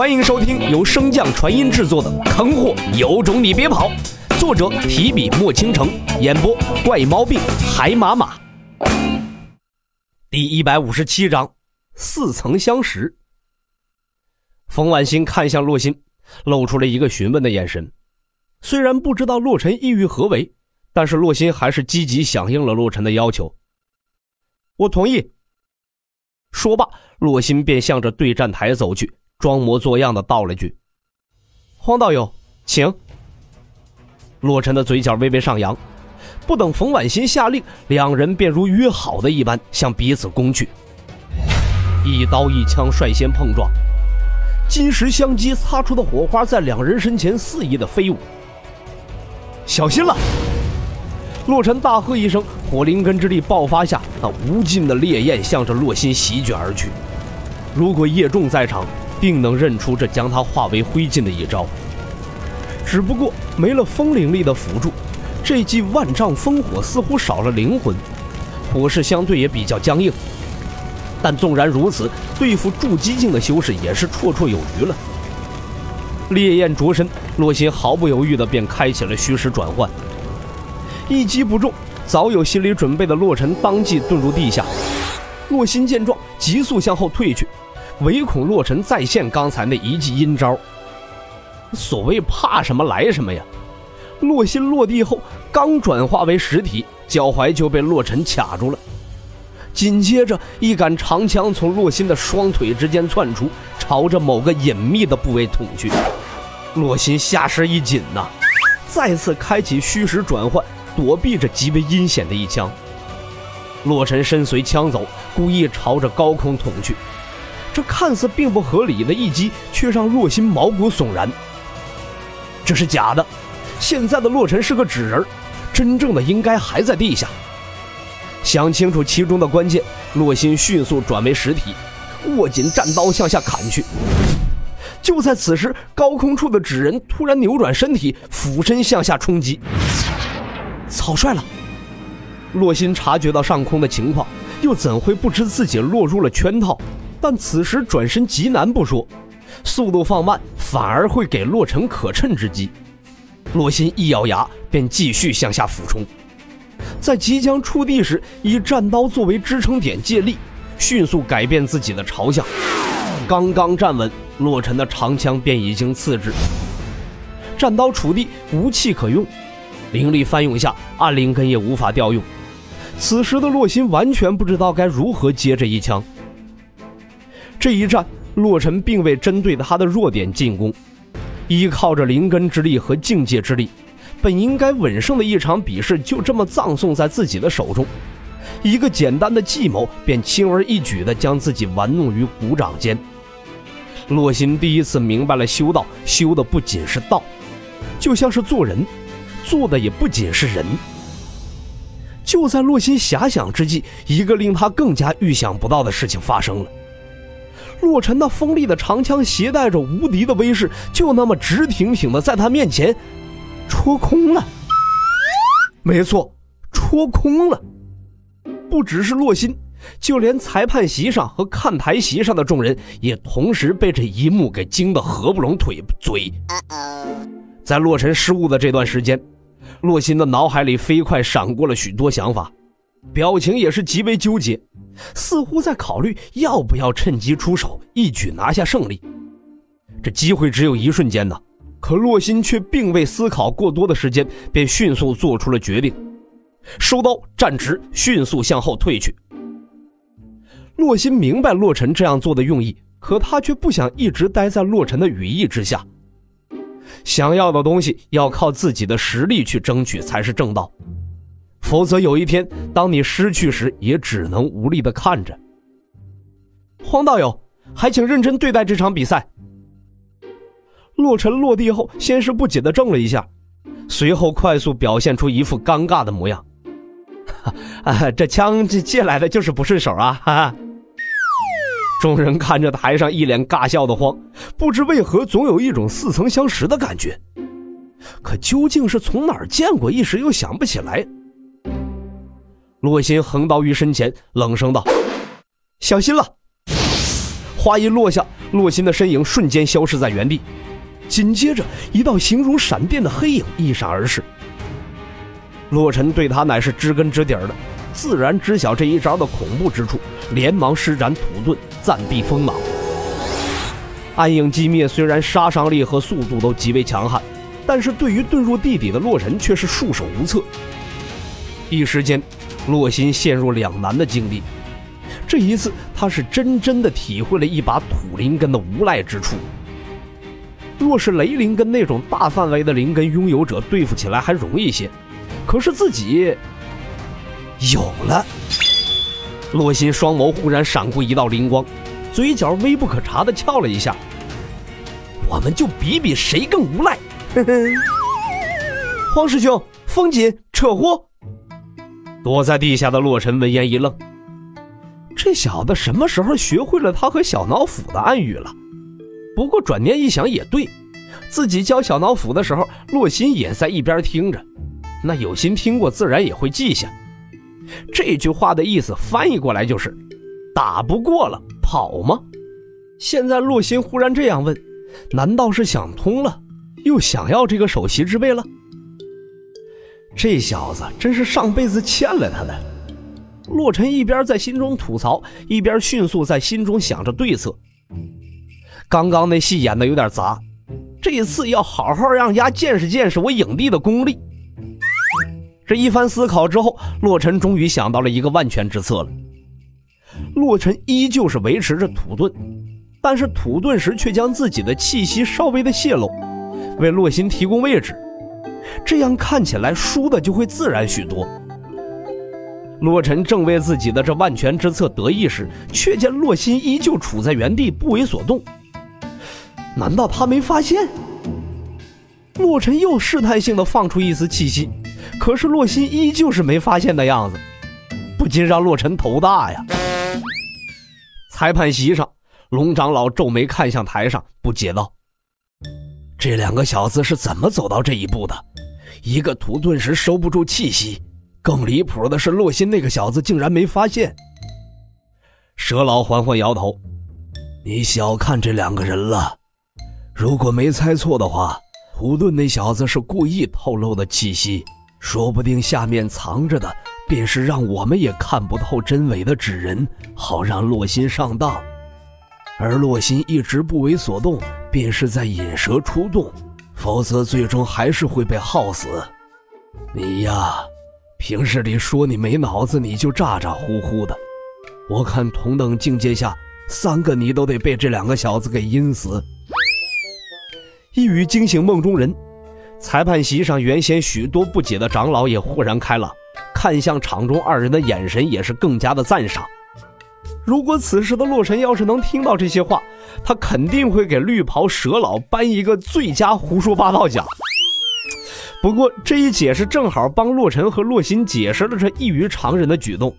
欢迎收听由升降传音制作的《坑货有种你别跑》，作者提笔墨倾城，演播怪毛病海马马。第一百五十七章，似曾相识。冯婉欣看向洛心，露出了一个询问的眼神。虽然不知道洛尘意欲何为，但是洛心还是积极响应了洛尘的要求。我同意。说罢，洛心便向着对战台走去。装模作样的道了句：“黄道友，请。”洛尘的嘴角微微上扬，不等冯婉欣下令，两人便如约好的一般向彼此攻去。一刀一枪率先碰撞，金石相击擦出的火花在两人身前肆意的飞舞。小心了！洛尘大喝一声，火灵根之力爆发下，那无尽的烈焰向着洛心席卷而去。如果叶仲在场，定能认出这将他化为灰烬的一招。只不过没了风灵力的辅助，这记万丈烽火似乎少了灵魂，火势相对也比较僵硬。但纵然如此，对付筑基境的修士也是绰绰有余了。烈焰灼身，洛心毫不犹豫地便开启了虚实转换，一击不中，早有心理准备的洛尘当即遁入地下。洛心见状，急速向后退去。唯恐洛尘再现刚才那一记阴招。所谓怕什么来什么呀！洛心落地后，刚转化为实体，脚踝就被洛尘卡住了。紧接着，一杆长枪从洛心的双腿之间窜出，朝着某个隐秘的部位捅去。洛心下身一紧呐，再次开启虚实转换，躲避着极为阴险的一枪。洛尘身随枪走，故意朝着高空捅去。这看似并不合理的一击，却让洛心毛骨悚然。这是假的，现在的洛尘是个纸人，真正的应该还在地下。想清楚其中的关键，洛心迅速转为实体，握紧战刀向下砍去。就在此时，高空处的纸人突然扭转身体，俯身向下冲击。草率了，洛心察觉到上空的情况，又怎会不知自己落入了圈套？但此时转身极难不说，速度放慢反而会给洛尘可趁之机。洛心一咬牙，便继续向下俯冲，在即将触地时，以战刀作为支撑点借力，迅速改变自己的朝向。刚刚站稳，洛尘的长枪便已经刺至。战刀触地无气可用，灵力翻涌下，暗灵根也无法调用。此时的洛心完全不知道该如何接这一枪。这一战，洛尘并未针对他的弱点进攻，依靠着灵根之力和境界之力，本应该稳胜的一场比试就这么葬送在自己的手中。一个简单的计谋，便轻而易举地将自己玩弄于股掌间。洛心第一次明白了，修道修的不仅是道，就像是做人，做的也不仅是人。就在洛心遐想之际，一个令他更加预想不到的事情发生了。洛尘那锋利的长枪携带着无敌的威势，就那么直挺挺的在他面前戳空了。没错，戳空了。不只是洛心，就连裁判席上和看台席上的众人也同时被这一幕给惊得合不拢腿嘴。在洛尘失误的这段时间，洛心的脑海里飞快闪过了许多想法。表情也是极为纠结，似乎在考虑要不要趁机出手，一举拿下胜利。这机会只有一瞬间呢，可洛心却并未思考过多的时间，便迅速做出了决定，收刀站直，迅速向后退去。洛心明白洛尘这样做的用意，可他却不想一直待在洛尘的羽翼之下。想要的东西要靠自己的实力去争取才是正道。否则有一天，当你失去时，也只能无力的看着。黄道友，还请认真对待这场比赛。洛尘落地后，先是不解的怔了一下，随后快速表现出一副尴尬的模样。啊，这枪这借来的就是不顺手啊！哈哈。众人看着台上一脸尬笑的慌，不知为何总有一种似曾相识的感觉，可究竟是从哪儿见过，一时又想不起来。洛心横刀于身前，冷声道：“小心了！”话一落下，洛心的身影瞬间消失在原地，紧接着一道形如闪电的黑影一闪而逝。洛尘对他乃是知根知底的，自然知晓这一招的恐怖之处，连忙施展土遁，暂避锋芒。暗影击灭虽然杀伤力和速度都极为强悍，但是对于遁入地底的洛尘却是束手无策。一时间，洛心陷入两难的境地。这一次，他是真真的体会了一把土灵根的无赖之处。若是雷灵根那种大范围的灵根拥有者，对付起来还容易些。可是自己有了，洛心双眸忽然闪过一道灵光，嘴角微不可察的翘了一下。我们就比比谁更无赖。黄师兄，风紧，扯呼！躲在地下的洛尘闻言一愣，这小子什么时候学会了他和小脑斧的暗语了？不过转念一想也对，自己教小脑斧的时候，洛心也在一边听着。那有心听过，自然也会记下。这句话的意思翻译过来就是：打不过了，跑吗？现在洛心忽然这样问，难道是想通了，又想要这个首席之位了？这小子真是上辈子欠了他的。洛尘一边在心中吐槽，一边迅速在心中想着对策。刚刚那戏演的有点杂，这一次要好好让丫见识见识我影帝的功力。这一番思考之后，洛尘终于想到了一个万全之策了。洛尘依旧是维持着土遁，但是土遁时却将自己的气息稍微的泄露，为洛心提供位置，这样看起来输的就会自然许多。洛尘正为自己的这万全之策得意时，却见洛心依旧处在原地不为所动。难道他没发现？洛尘又试探性的放出一丝气息。可是洛心依旧是没发现的样子，不禁让洛尘头大呀。裁判席上，龙长老皱眉看向台上，不解道：“这两个小子是怎么走到这一步的？一个土遁时收不住气息，更离谱的是，洛心那个小子竟然没发现。”蛇老缓缓摇头：“你小看这两个人了。如果没猜错的话，土遁那小子是故意透露的气息。”说不定下面藏着的便是让我们也看不透真伪的纸人，好让洛心上当。而洛心一直不为所动，便是在引蛇出洞，否则最终还是会被耗死。你呀，平日里说你没脑子，你就咋咋呼呼的。我看同等境界下，三个你都得被这两个小子给阴死。一语惊醒梦中人。裁判席上，原先许多不解的长老也豁然开朗，看向场中二人的眼神也是更加的赞赏。如果此时的洛尘要是能听到这些话，他肯定会给绿袍蛇老颁一个最佳胡说八道奖。不过这一解释正好帮洛尘和洛心解释了这异于常人的举动。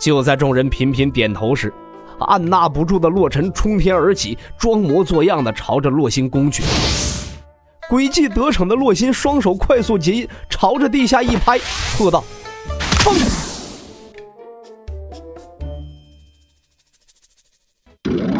就在众人频频点头时，按捺不住的洛尘冲天而起，装模作样的朝着洛心攻去。诡计得逞的洛心双手快速结印，朝着地下一拍，喝道：“砰！”